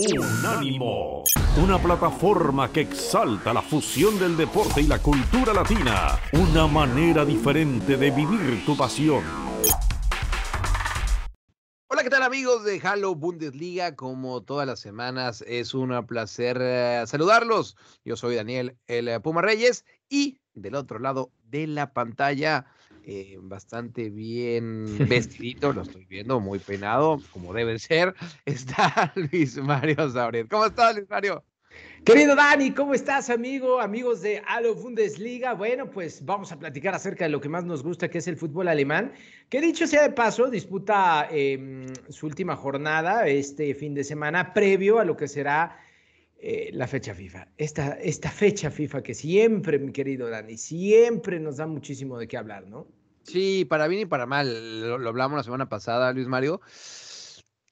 Unánimo, una plataforma que exalta la fusión del deporte y la cultura latina, una manera diferente de vivir tu pasión. Hola, ¿qué tal amigos de Halo Bundesliga? Como todas las semanas, es un placer eh, saludarlos. Yo soy Daniel El eh, Puma Reyes y del otro lado de la pantalla eh, bastante bien vestidito, lo estoy viendo, muy peinado, como debe ser, está Luis Mario Sauret. ¿Cómo estás, Luis Mario? Querido Dani, ¿cómo estás, amigo? Amigos de Halo Bundesliga. Bueno, pues vamos a platicar acerca de lo que más nos gusta, que es el fútbol alemán, que dicho sea de paso, disputa em, su última jornada este fin de semana, previo a lo que será eh, la fecha FIFA. Esta, esta fecha FIFA que siempre, mi querido Dani, siempre nos da muchísimo de qué hablar, ¿no? Sí, para bien y para mal. Lo, hablamos la semana pasada, Luis Mario.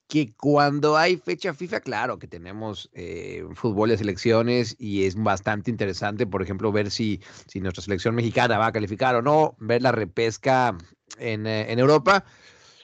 Que cuando hay fecha FIFA, claro que tenemos eh, fútbol de selecciones y es bastante interesante, por ejemplo, ver si, si nuestra selección mexicana va a calificar o no, ver la repesca en, eh, en Europa,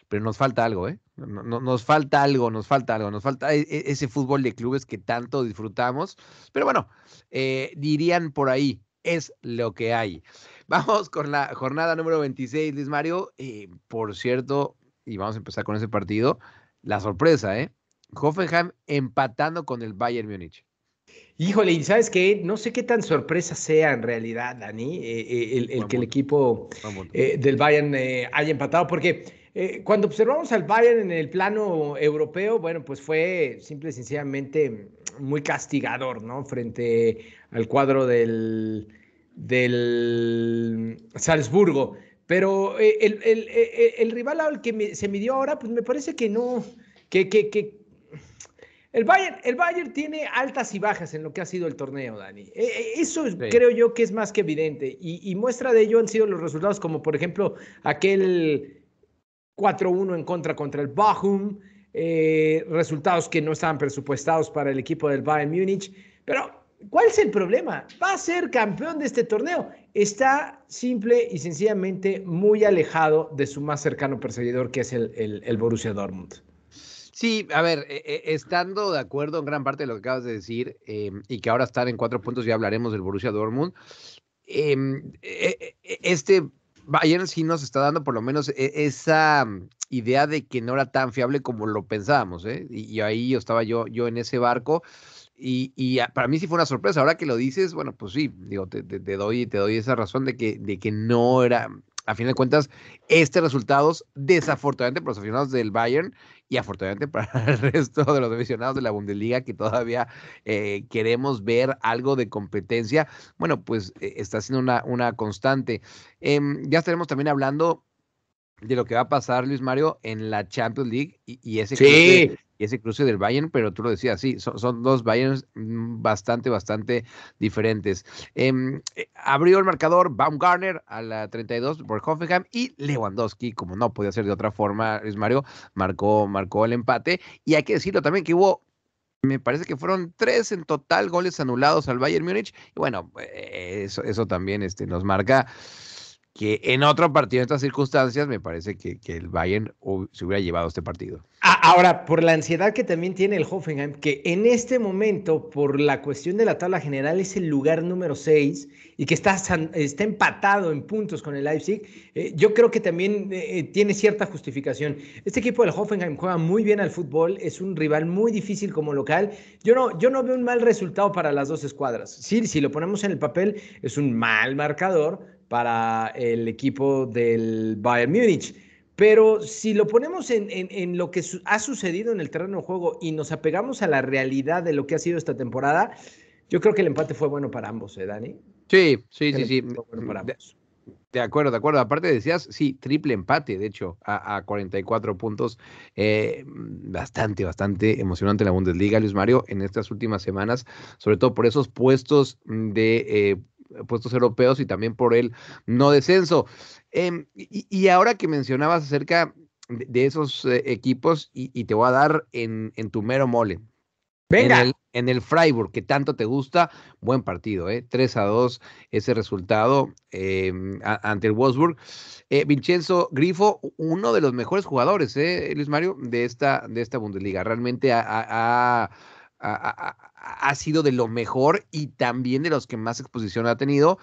pero nos falta algo, ¿eh? Nos falta algo, nos falta algo, nos falta e, e, ese fútbol de clubes que tanto disfrutamos, pero bueno, eh, dirían por ahí, es lo que hay. Vamos con la jornada número 26, Luis Mario. Eh, por cierto, y vamos a empezar con ese partido, la sorpresa, ¿eh? Hoffenheim empatando con el Bayern Múnich. Híjole, y sabes qué, no sé qué tan sorpresa sea en realidad, Dani, eh, eh, el, que el equipo del Bayern haya empatado, porque cuando observamos al Bayern en el plano europeo, bueno, pues fue simple y sencillamente muy castigador, ¿no? Frente al cuadro del, del Salzburgo. Pero eh, el, el, el, rival al que se midió ahora, pues me parece que no, que, que, que el Bayern, el Bayern tiene altas y bajas en lo que ha sido el torneo, Dani. Eso creo yo que es más que evidente. Y, y, muestra de ello han sido los resultados, como por ejemplo aquel 4-1 en contra contra el Bochum, eh, resultados que no estaban presupuestados para el equipo del Bayern Múnich. Pero ¿Cuál es el problema? Va a ser campeón de este torneo. Está simple y sencillamente muy alejado de su más cercano perseguidor, que es el, el, Borussia Dortmund. Sí, a ver, e, e, estando de acuerdo en gran parte de lo que acabas de decir, em, y que ahora están en cuatro puntos, ya hablaremos del Borussia Dortmund. Em, e, este Bayern sí nos está dando por lo menos esa idea de que no era tan fiable como lo pensábamos, ¿eh? y, ahí yo estaba yo, yo en ese barco. Y, para mí sí fue una sorpresa. Ahora que lo dices, bueno, pues sí, digo, te, doy, te doy esa razón de que, de que no era, a fin de cuentas, este resultados, desafortunadamente para los aficionados del Bayern y afortunadamente para el resto de los aficionados de la Bundesliga que todavía eh, queremos ver algo de competencia, bueno, pues eh, está siendo una, una constante. Em, ya estaremos también hablando de lo que va a pasar, Luis Mario, en la Champions League y, ese, ese cruce del Bayern, pero tú lo decías, sí, son, dos Bayerns mm, bastante, bastante diferentes. Em, eh, abrió el marcador Baumgartner a la 32 por Hoffenheim y Lewandowski, como no podía ser de otra forma, Luis Mario, marcó, marcó el empate. Y hay que decirlo también que hubo me parece que fueron tres en total goles anulados al Bayern Múnich. Y bueno, eh, eso, eso también este, nos marca que en otro partido, en estas circunstancias, me parece que, que el Bayern se hubiera llevado este partido. Ahora, por la ansiedad que también tiene el Hoffenheim, que en este momento, por la cuestión de la tabla general, es el lugar número 6 y que está, está empatado en puntos con el Leipzig, eh, yo creo que también eh, eh, tiene cierta justificación. Este equipo del Hoffenheim juega muy bien al fútbol, es un rival muy difícil como local. Yo no, yo no veo un mal resultado para las dos escuadras. Sí, si lo ponemos en el papel, es un mal marcador, para el equipo del Bayern Múnich. Pero si lo ponemos en, lo que ha sucedido en el terreno de juego y nos apegamos a la realidad de lo que ha sido esta temporada, yo creo que el empate fue bueno para ambos, ¿eh, Dani? Sí, sí, sí, sí. De, acuerdo, de acuerdo. Aparte decías, sí, triple empate, de hecho, a, 44 puntos. Eh, bastante, bastante emocionante la Bundesliga, Luis Mario, en estas últimas semanas, sobre todo por esos puestos de eh, puestos europeos y también por el no descenso. Em, y, ahora que mencionabas acerca de, esos eh, equipos, y, te voy a dar en, tu mero mole. Venga. En el, Freiburg, que tanto te gusta, buen partido, ¿eh? 3 a 2 ese resultado em, ante el Wolfsburg. Eh, Vincenzo Grifo, uno de los mejores jugadores, ¿eh, Luis Mario, de esta, de esta Bundesliga. Realmente ha ha, sido de lo mejor y también de los que más exposición ha tenido.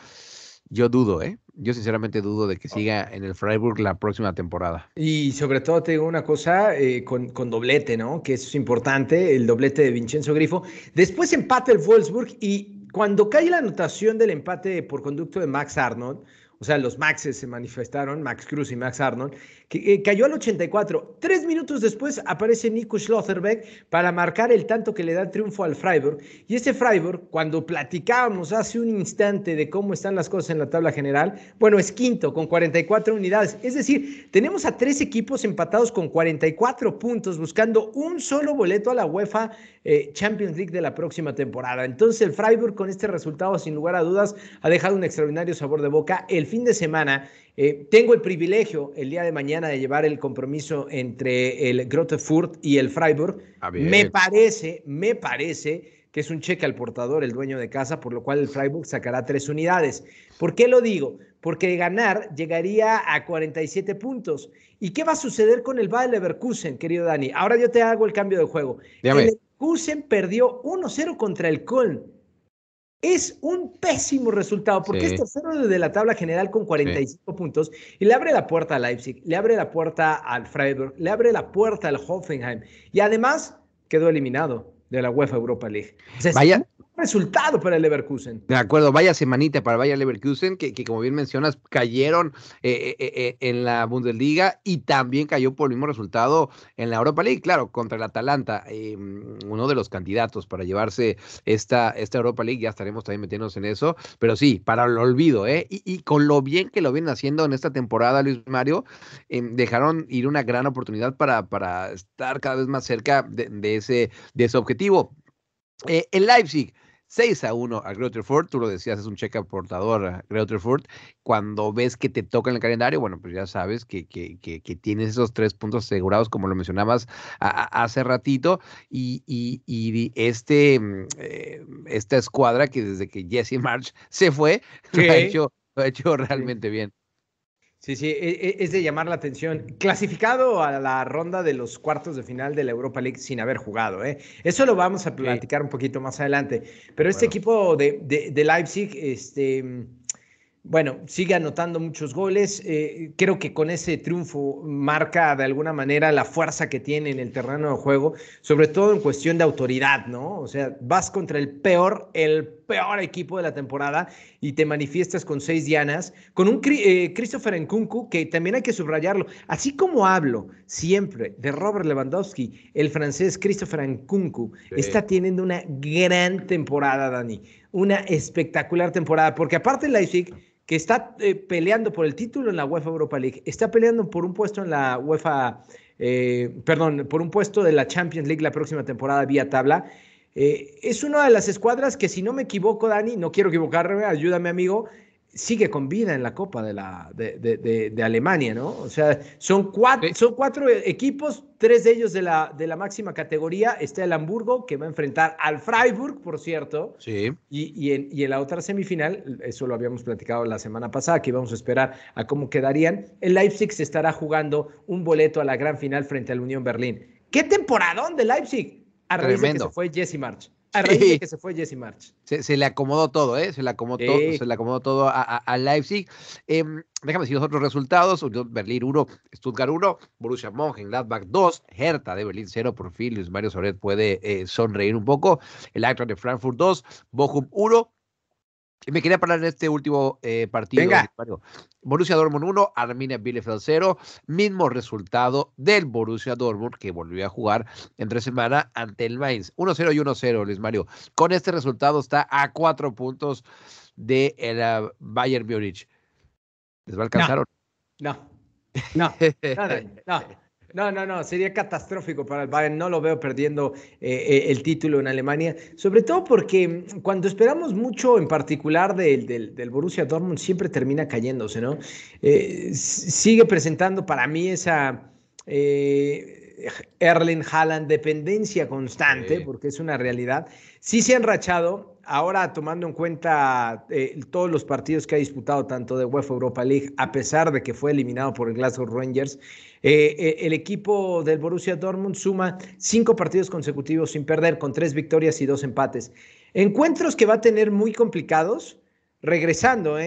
Yo dudo, ¿eh? Yo sinceramente dudo de que siga en el Freiburg la próxima temporada. Y sobre todo te digo una cosa eh, con, con, doblete, ¿no? Que eso es importante, el doblete de Vincenzo Grifo. Después empate el Wolfsburg y cuando cae la anotación del empate por conducto de Max Arnold, o sea, los Maxes se manifestaron, Max Cruz y Max Arnold, que eh, cayó al 84. Tres minutos después aparece Nico Schlotterbeck para marcar el tanto que le da triunfo al Freiburg. Y ese Freiburg, cuando platicábamos hace un instante de cómo están las cosas en la tabla general, bueno, es quinto con 44 unidades. Es decir, tenemos a tres equipos empatados con 44 puntos, buscando un solo boleto a la UEFA eh, Champions League de la próxima temporada. Entonces, el Freiburg con este resultado, sin lugar a dudas, ha dejado un extraordinario sabor de boca. El fin de semana. Eh, tengo el privilegio el día de mañana de llevar el compromiso entre el Grottefurt y el Freiburg. Ah, me parece, me parece que es un cheque al portador, el dueño de casa, por lo cual el Freiburg sacará tres unidades. ¿Por qué lo digo? Porque ganar llegaría a 47 puntos. ¿Y qué va a suceder con el Bayer Leverkusen, querido Dani? Ahora yo te hago el cambio de juego. El Leverkusen perdió 1-0 contra el Köln. Es un pésimo resultado porque es tercero de la tabla general con 45 puntos y le abre la puerta al Leipzig, le abre la puerta al Freiburg, le abre la puerta al Hoffenheim y además quedó eliminado de la UEFA Europa League. Vaya, resultado para el Leverkusen. De acuerdo, vaya semanita para Bayer Leverkusen, que, que como bien mencionas, cayeron eh, eh, eh, en la Bundesliga y también cayó por el mismo resultado en la Europa League, claro, contra el Atalanta, uno de los candidatos para llevarse esta, esta Europa League, ya estaremos también metiéndonos en eso, pero sí, para el olvido, ¿eh? Y, con lo bien que lo vienen haciendo en esta temporada, Luis Mario, em, dejaron ir una gran oportunidad para, para estar cada vez más cerca de, ese, de ese objetivo. el Leipzig 6 a 1 a Greuther tú lo decías, es un cheque aportador a Greuther Cuando ves que te toca en el calendario, bueno, pues ya sabes que, que, que, tienes esos tres puntos asegurados, como lo mencionabas hace ratito, y, y, este, mm, eh, esta escuadra que desde que Jesse March se fue, lo ha hecho, lo ha hecho realmente bien. Sí, sí, e, e, es de llamar la atención. Clasificado a la ronda de los cuartos de final de la Europa League sin haber jugado. ¿eh? Eso lo vamos a platicar un poquito más adelante. Pero este equipo de, de, de Leipzig, este bueno, sigue anotando muchos goles. Eh, creo que con ese triunfo marca de alguna manera la fuerza que tiene en el terreno de juego, sobre todo en cuestión de autoridad, ¿no? O sea, vas contra el peor, el peor equipo de la temporada y te manifiestas con seis dianas, con un eh, Christopher Nkunku que también hay que subrayarlo. Así como hablo siempre de Robert Lewandowski, el francés Christopher Nkunku está teniendo una gran temporada, Dani. Una espectacular temporada, porque aparte Leipzig que está eh, peleando por el título en la UEFA Europa League, está peleando por un puesto en la UEFA, eh, perdón, por un puesto de la Champions League la próxima temporada vía tabla. Eh, es una de las escuadras que, si no me equivoco, Dani, no quiero equivocarme, ayúdame, amigo, sigue con vida en la Copa de, la, de, Alemania, ¿no? O sea, son cuatro, son cuatro equipos, tres de ellos de la, de la máxima categoría. Está el Hamburgo, que va a enfrentar al Freiburg, por cierto. Sí. Y, y, en, y en la otra semifinal, eso lo habíamos platicado la semana pasada, que íbamos a esperar a cómo quedarían. El Leipzig se estará jugando un boleto a la gran final frente al Unión Berlín. ¡Qué temporadón de Leipzig! A raíz de que se fue Jesse March. A raíz de que se fue Jesse March. Se, le acomodó todo, ¿eh? Se le acomodó, todo, se le acomodó todo a, Leipzig. Em, déjame decir los otros resultados. Berlín 1, Stuttgart 1, Borussia Mönchengladbach 2, Hertha de Berlín 0. Por fin, Luis Mario Soret puede eh, sonreír un poco. El Eintracht de Frankfurt 2, Bochum 1, me quería parar en este último eh, partido. Venga. Borussia Dortmund 1, Arminia Bielefeld 0. Mismo resultado del Borussia Dortmund que volvió a jugar entre semana ante el Mainz. 1-0 y 1-0, Luis Mario. Con este resultado está a cuatro puntos de el uh, Bayern Múnich. ¿Les va a alcanzar? No, no, no, no. no. No, no, no, sería catastrófico para el Bayern. No lo veo perdiendo eh, eh, el título en Alemania, sobre todo porque mm, cuando esperamos mucho, en particular del, del, Borussia Dortmund, siempre termina cayéndose, ¿no? Eh, sigue presentando para mí esa, Erling Haaland, dependencia constante, porque es una realidad. Sí se han rachado, ahora tomando en cuenta eh, todos los partidos que ha disputado, tanto de UEFA Europa League, a pesar de que fue eliminado por el Glasgow Rangers, eh, eh, el equipo del Borussia Dortmund suma cinco partidos consecutivos sin perder, con tres victorias y dos empates. Encuentros que va a tener muy complicados, regresando,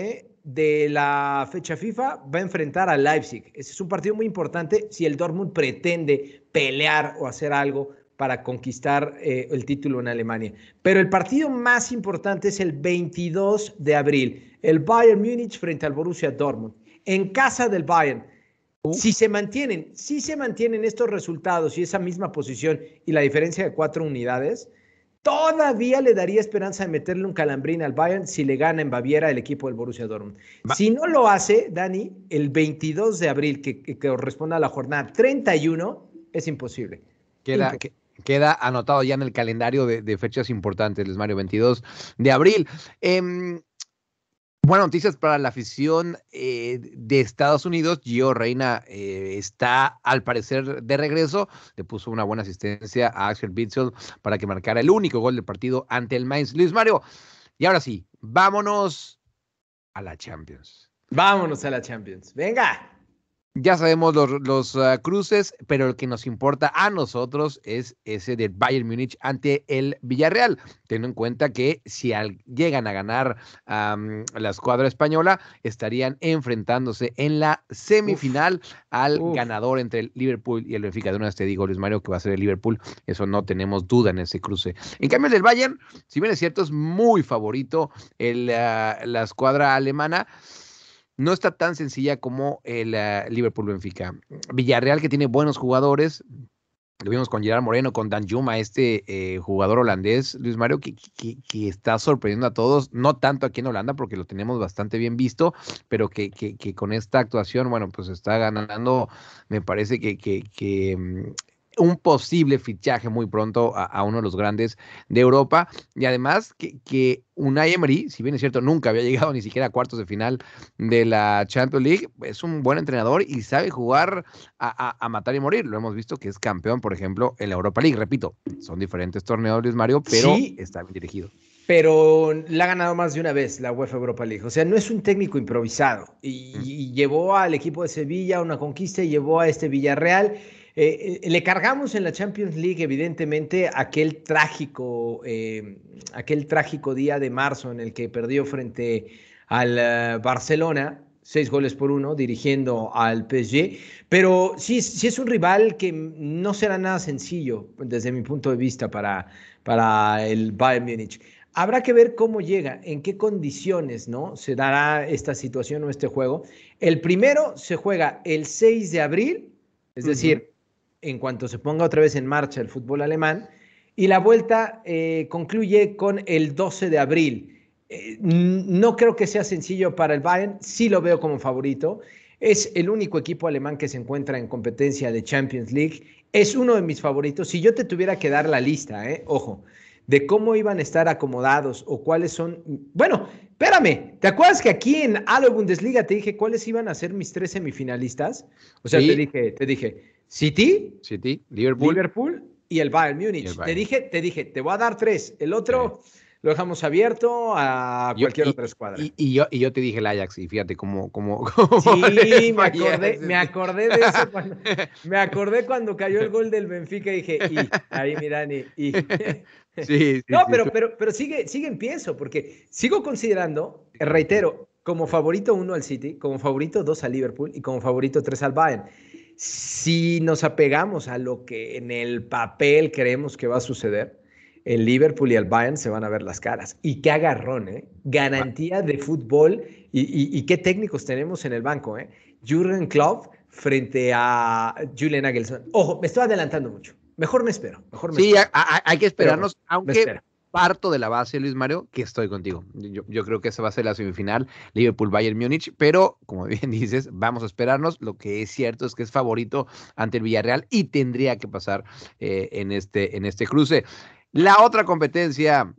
de la fecha FIFA va a enfrentar a Leipzig. Ese es un partido muy importante si el Dortmund pretende pelear o hacer algo para conquistar eh, el título en Alemania. Pero el partido más importante es el 22 de abril, el Bayern Múnich frente al Borussia Dortmund, en casa del Bayern. Si se mantienen, si se mantienen estos resultados y esa misma posición y la diferencia de cuatro unidades, todavía le daría esperanza de meterle un calambrín al Bayern si le gana en Baviera el equipo del Borussia Dortmund. Si no lo hace, Dani, el 22 de abril, que, que corresponde a la jornada 31, es imposible. Queda, Queda anotado ya en el calendario de, fechas importantes, Les Mario, 22 de abril. Em, buenas noticias para la afición eh, de Estados Unidos. Gio Reina eh, está al parecer de regreso. Le puso una buena asistencia a Axel Bitzel para que marcara el único gol del partido ante el Mainz. Luis Mario, y ahora sí, vámonos a la Champions. Vámonos a la Champions. Venga. Ya sabemos los, ah, cruces, pero el que nos importa a nosotros es ese del Bayern Múnich ante el Villarreal, teniendo en cuenta que si llegan a ganar la escuadra española, estarían enfrentándose en la semifinal al ganador entre el Liverpool y el Benfica. De una vez te digo, Luis Mario, que va a ser el Liverpool, eso no tenemos duda en ese cruce. En cambio, el del Bayern, si bien es cierto, es muy favorito el, ah, la escuadra alemana no está tan sencilla como el ah, Liverpool Benfica. Villarreal, que tiene buenos jugadores, lo vimos con Gerard Moreno, con Dan Juma, este eh, jugador holandés, Luis Mario, que, que, está sorprendiendo a todos, no tanto aquí en Holanda, porque lo tenemos bastante bien visto, pero que, que con esta actuación, bueno, pues está ganando, me parece que, mm, un posible fichaje muy pronto a, uno de los grandes de Europa. Y además que, que Unai Emery, si bien es cierto, nunca había llegado ni siquiera a cuartos de final de la Champions League, es un buen entrenador y sabe jugar a, matar y morir. Lo hemos visto que es campeón, por ejemplo, en la Europa League. Repito, son diferentes torneos, Luis Mario, pero está bien dirigido. Pero la ha ganado más de una vez la UEFA Europa League. O sea, no es un técnico improvisado. Y, y llevó al equipo de Sevilla a una conquista y llevó a este Villarreal eh, eh, le cargamos en la Champions League, evidentemente, aquel trágico, eh, aquel trágico día de marzo en el que perdió frente al Barcelona, seis goles por uno, dirigiendo al PSG. Pero sí, sí es un rival que no será nada sencillo desde mi punto de vista para, para el Bayern Múnich. Habrá que ver cómo llega, en qué condiciones ¿no? se dará esta situación o este juego. El primero se juega el 6 de abril, es decir, en cuanto se ponga otra vez en marcha el fútbol alemán. Y la vuelta eh, concluye con el 12 de abril. Eh, no creo que sea sencillo para el Bayern, sí lo veo como favorito. Es el único equipo alemán que se encuentra en competencia de Champions League. Es uno de mis favoritos. Si yo te tuviera que dar la lista, eh, ojo, de cómo iban a estar acomodados o cuáles son. Bueno, espérame, ¿te acuerdas que aquí en Alo Bundesliga te dije cuáles iban a ser mis tres semifinalistas? O sea, te dije, te dije, City, City, Liverpool, Liverpool y el Bayern Múnich. Te dije, te dije, te voy a dar tres. El otro lo dejamos abierto a cualquier otra escuadra. Y, yo, y yo te dije el Ajax, y fíjate cómo. cómo, sí, me acordé, me acordé de eso. Cuando, me acordé cuando cayó el gol del Benfica y dije, y ahí Mirani, y. Sí, no, pero, pero, pero sigue, sigue en piezo, porque sigo considerando, reitero, como favorito uno al City, como favorito dos al Liverpool y como favorito tres al Bayern si nos apegamos a lo que en el papel creemos que va a suceder, el Liverpool y el Bayern se van a ver las caras. Y qué agarrón, ¿eh? Garantía de fútbol y, qué técnicos tenemos en el banco, ¿eh? Jürgen Klopp frente a Julian Nagelsmann. Ojo, me estoy adelantando mucho. Mejor me espero. Mejor sí, hay que esperarnos, aunque parto de la base, Luis Mario, que estoy contigo. Yo, creo que esa va a ser la semifinal, Liverpool-Bayern Múnich, pero como bien dices, vamos a esperarnos. Lo que es cierto es que es favorito ante el Villarreal y tendría que pasar eh, en, este, en este cruce. La otra competencia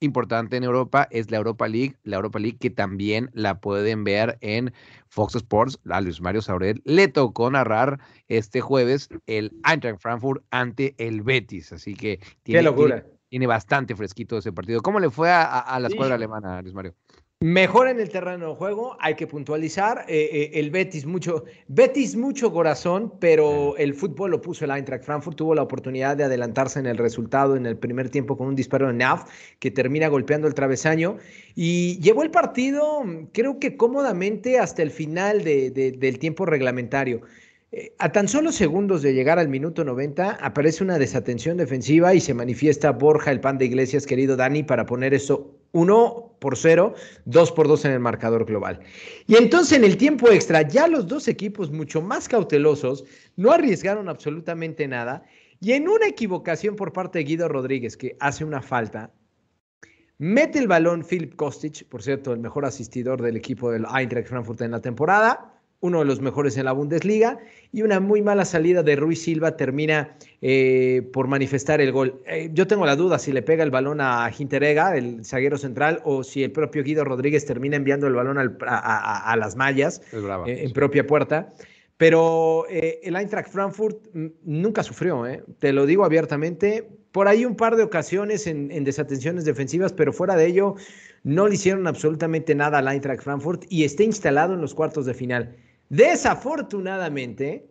importante en Europa es la Europa League, la Europa League que también la pueden ver en Fox Sports. A Luis Mario Saurel le tocó narrar este jueves el Eintracht Frankfurt ante el Betis, así que tiene, Qué locura. Tiene, bastante fresquito ese partido. ¿Cómo le fue a, la escuadra alemana, Luis Mario? Mejor en el terreno de juego, hay que puntualizar. Eh, eh, el Betis mucho, Betis mucho corazón, pero el fútbol lo puso el Eintracht Frankfurt. Tuvo la oportunidad de adelantarse en el resultado en el primer tiempo con un disparo de Naf que termina golpeando el travesaño y llevó el partido, creo que cómodamente hasta el final del tiempo reglamentario. Eh, a tan solo segundos de llegar al minuto 90 aparece una desatención defensiva y se manifiesta Borja el pan de Iglesias, querido Dani, para poner eso 1 por 0, 2 por 2 en el marcador global. Y entonces en el tiempo extra, ya los dos equipos mucho más cautelosos, no arriesgaron absolutamente nada. Y en una equivocación por parte de Guido Rodríguez, que hace una falta, mete el balón Philip Kostic, por cierto, el mejor asistidor del equipo del Eintracht Frankfurt en la temporada, uno de los mejores en la Bundesliga, y una muy mala salida de Ruiz Silva termina eh, por manifestar el gol. Eh, yo tengo la duda si le pega el balón a Ginterega, el zaguero central, o si el propio Guido Rodríguez termina enviando el balón a, las mallas eh, en propia puerta. Pero el Eintracht Frankfurt nunca sufrió, te lo digo abiertamente. Por ahí un par de ocasiones en, en desatenciones defensivas, pero fuera de ello no le hicieron absolutamente nada al Eintracht Frankfurt y está instalado en los cuartos de final. Desafortunadamente,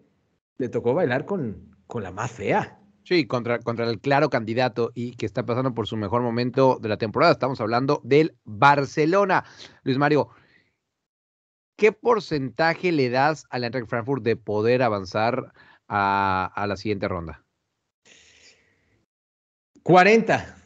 le tocó bailar con, con la más fea. Sí, contra, contra el claro candidato y que está pasando por su mejor momento de la temporada. Estamos hablando del Barcelona. Luis Mario, ¿qué porcentaje le das al Eintracht Frankfurt de poder avanzar a, a la siguiente ronda? 40.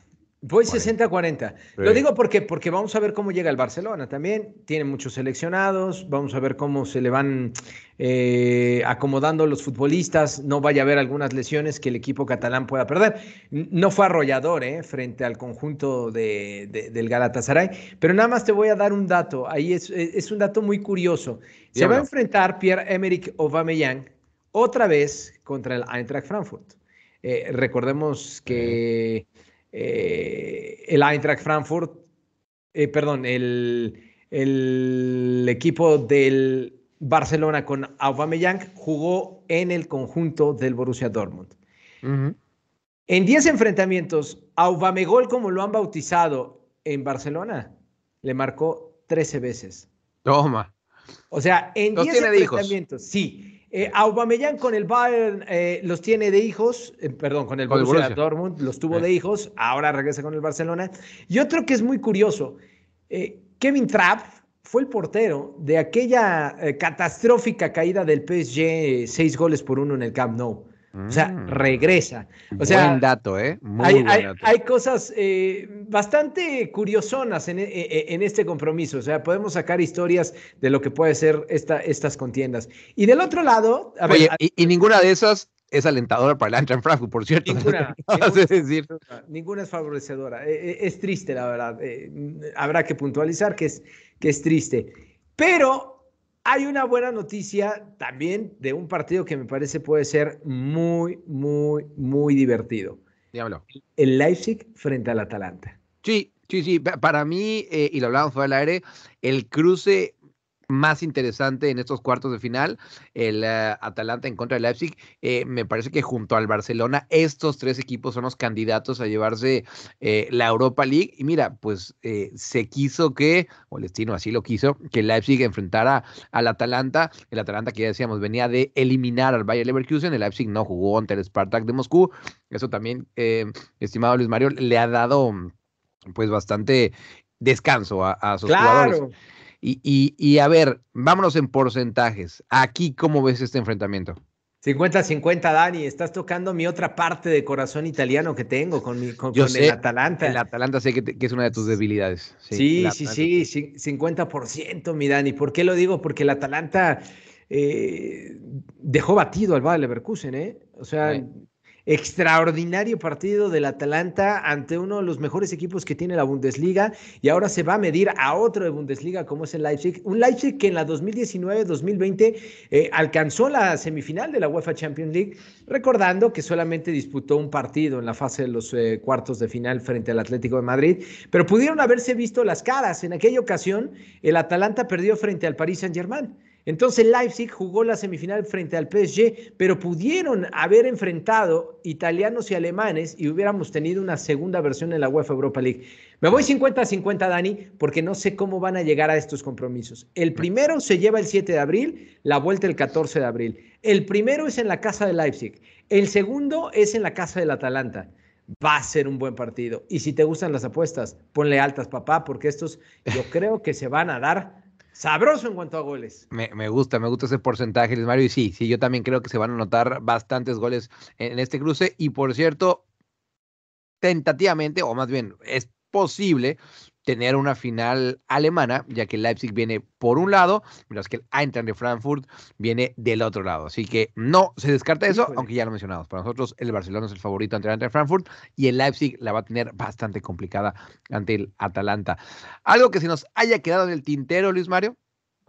Voy 60-40. Lo digo porque, porque vamos a ver cómo llega el Barcelona también. Tiene muchos seleccionados. Vamos a ver cómo se le van eh, acomodando los futbolistas. No vaya a haber algunas lesiones que el equipo catalán pueda perder. No fue arrollador eh, frente al conjunto de, del Galatasaray. Pero nada más te voy a dar un dato. Ahí es, es un dato muy curioso. Se va a enfrentar Pierre-Emerick Aubameyang otra vez contra el Eintracht Frankfurt. Eh, recordemos que eh, el Eintracht Frankfurt, eh, perdón, el, el, equipo del Barcelona con Aubameyang jugó en el conjunto del Borussia Dortmund. En 10 enfrentamientos, Aubamegol, como lo han bautizado en Barcelona, le marcó 13 veces. Toma. O sea, en 10 enfrentamientos, sí. Eh, Aubameyang con el Bayern eh, los tiene de hijos, eh, perdón, con el Borussia, Dortmund los tuvo de hijos, ahora regresa con el Barcelona. Y otro que es muy curioso, Kevin Trapp fue el portero de aquella catastrófica caída del PSG, seis goles por uno en el Camp Nou. O sea, mm. regresa. O sea, buen dato, ¿eh? Muy hay, buen dato. hay, cosas eh, bastante curiosonas en, e, e, en, este compromiso. O sea, podemos sacar historias de lo que puede ser esta, estas contiendas. Y del otro lado. Oye, y, ninguna de esas es alentadora para el Eintracht Frankfurt, por cierto. Ninguna, ninguna, es favorecedora. E, es triste, la verdad. Eh, habrá que puntualizar que es, que es triste. Pero hay una buena noticia también de un partido que me parece puede ser muy, muy, muy divertido. Dígamelo. El Leipzig frente al Atalanta. Sí, sí, sí. Para mí, eh, y lo hablábamos fuera del aire, el cruce más interesante en estos cuartos de final, el eh, Atalanta en contra del Leipzig. Eh, me parece que junto al Barcelona, estos tres equipos son los candidatos a llevarse eh, la Europa League. Y mira, pues se quiso que, o el destino así lo quiso, que Leipzig enfrentara al Atalanta. El Atalanta que ya decíamos venía de eliminar al Bayer Leverkusen. El Leipzig no jugó ante el Spartak de Moscú. Eso también, estimado Luis Mario, le ha dado pues bastante descanso a, sus jugadores. Y, a ver, vámonos en porcentajes. Aquí, ¿cómo ves este enfrentamiento? 50-50, Dani. Estás tocando mi otra parte de corazón italiano que tengo con, mi, con, el Atalanta. El Atalanta sé que, es una de tus debilidades. Sí, sí, sí, sí, 50%, mi Dani. ¿Por qué lo digo? Porque el Atalanta eh, dejó batido al Bayer Leverkusen, ¿eh? O sea, extraordinario partido del Atalanta ante uno de los mejores equipos que tiene la Bundesliga y ahora se va a medir a otro de Bundesliga como es el Leipzig. Un Leipzig que en la 2019-2020 eh, alcanzó la semifinal de la UEFA Champions League, recordando que solamente disputó un partido en la fase de los eh, cuartos de final frente al Atlético de Madrid, pero pudieron haberse visto las caras. En aquella ocasión el Atalanta perdió frente al Paris Saint-Germain. Entonces Leipzig jugó la semifinal frente al PSG, pero pudieron haber enfrentado italianos y alemanes y hubiéramos tenido una segunda versión en la UEFA Europa League. Me voy 50 a 50, Dani, porque no sé cómo van a llegar a estos compromisos. El primero se lleva el 7 de abril, la vuelta el 14 de abril. El primero es en la casa de Leipzig, el segundo es en la casa del Atalanta. Va a ser un buen partido. Y si te gustan las apuestas, ponle altas, papá, porque estos yo creo que se van a dar Sabroso en cuanto a goles. Me, gusta, me gusta ese porcentaje, Luis Mario. Y sí, sí, yo también creo que se van a notar bastantes goles en, este cruce. Y por cierto, tentativamente, o más bien, es posible tener una final alemana, ya que Leipzig viene por un lado, mientras que el Eintracht de Frankfurt viene del otro lado. Así que no se descarta eso, aunque ya lo mencionamos. Para nosotros, el Barcelona es el favorito ante el Eintracht de Frankfurt y el Leipzig la va a tener bastante complicada ante el Atalanta. Algo que se nos haya quedado en el tintero, Luis Mario.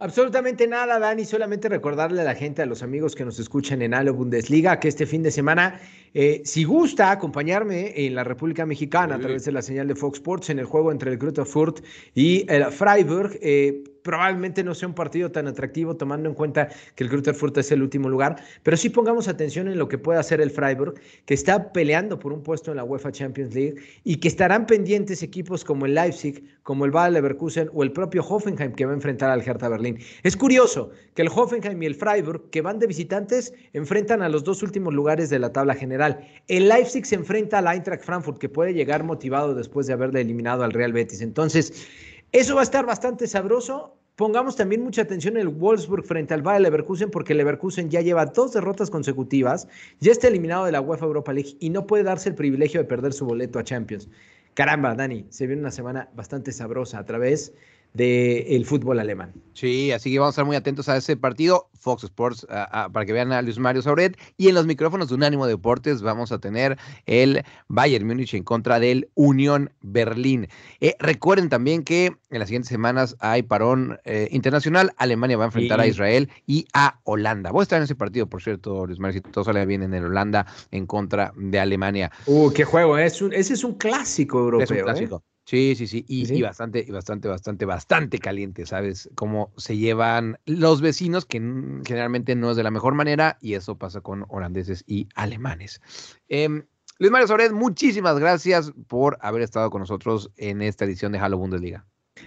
Absolutamente nada, Dani. Solamente recordarle a la gente, a los amigos que nos escuchan en Alo Bundesliga, que este fin de semana, eh, si gusta acompañarme en la República Mexicana a través de la señal de Fox Sports en el juego entre el Greuther Fürth y el Freiburg, eh, probablemente no sea un partido tan atractivo tomando en cuenta que el Greuther es el último lugar, pero sí pongamos atención en lo que puede hacer el Freiburg, que está peleando por un puesto en la UEFA Champions League y que estarán pendientes equipos como el Leipzig, como el Bayer Leverkusen o el propio Hoffenheim que va a enfrentar al Hertha Berlín. Es curioso que el Hoffenheim y el Freiburg, que van de visitantes, enfrentan a los dos últimos lugares de la tabla general. El Leipzig se enfrenta al Eintracht Frankfurt, que puede llegar motivado después de haberle eliminado al Real Betis. Entonces, eso va a estar bastante sabroso. Pongamos también mucha atención en el Wolfsburg frente al Bayer Leverkusen porque Leverkusen ya lleva dos derrotas consecutivas, ya está eliminado de la UEFA Europa League y no puede darse el privilegio de perder su boleto a Champions. Caramba, Dani, se viene una semana bastante sabrosa a través del fútbol alemán. Sí, así que vamos a estar muy atentos a ese partido. Fox Sports, para que vean a Luis Mario Sauret. Y en los micrófonos de Unánimo Deportes vamos a tener el Bayern Múnich en contra del Unión Berlín. Eh, recuerden también que en las siguientes semanas hay parón eh, internacional. Alemania va a enfrentar a Israel y a Holanda. Voy a estar en ese partido, por cierto, Luis Mario, si todo sale bien en el Holanda en contra de Alemania. Uh, qué juego. Es ese es un clásico europeo. Es un ¿eh? Sí, sí, sí. Y, bastante, y bastante, bastante, bastante caliente, ¿sabes? Cómo se llevan los vecinos, que generalmente no es de la mejor manera, y eso pasa con holandeses y alemanes. Em, Luis Mario Sobret, muchísimas gracias por haber estado con nosotros en esta edición de Halo Bundesliga.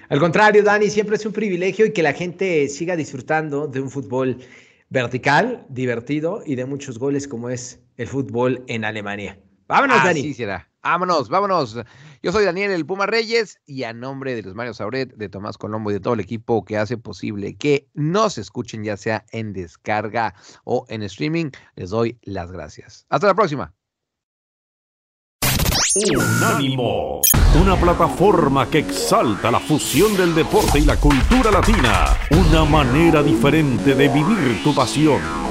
Al contrario, Dani, siempre es un privilegio y que la gente siga disfrutando de un fútbol vertical, divertido y de muchos goles como es el fútbol en Alemania. Vámonos, Dani. Así será. Vámonos, vámonos. Yo soy Daniel El Puma Reyes y a nombre de los Mario Sauret, de Tomás Colombo y de todo el equipo que hace posible que nos escuchen ya sea en descarga o en streaming, les doy las gracias. Hasta la próxima. Unánimo, una plataforma que exalta la fusión del deporte y la cultura latina, una manera diferente de vivir tu pasión.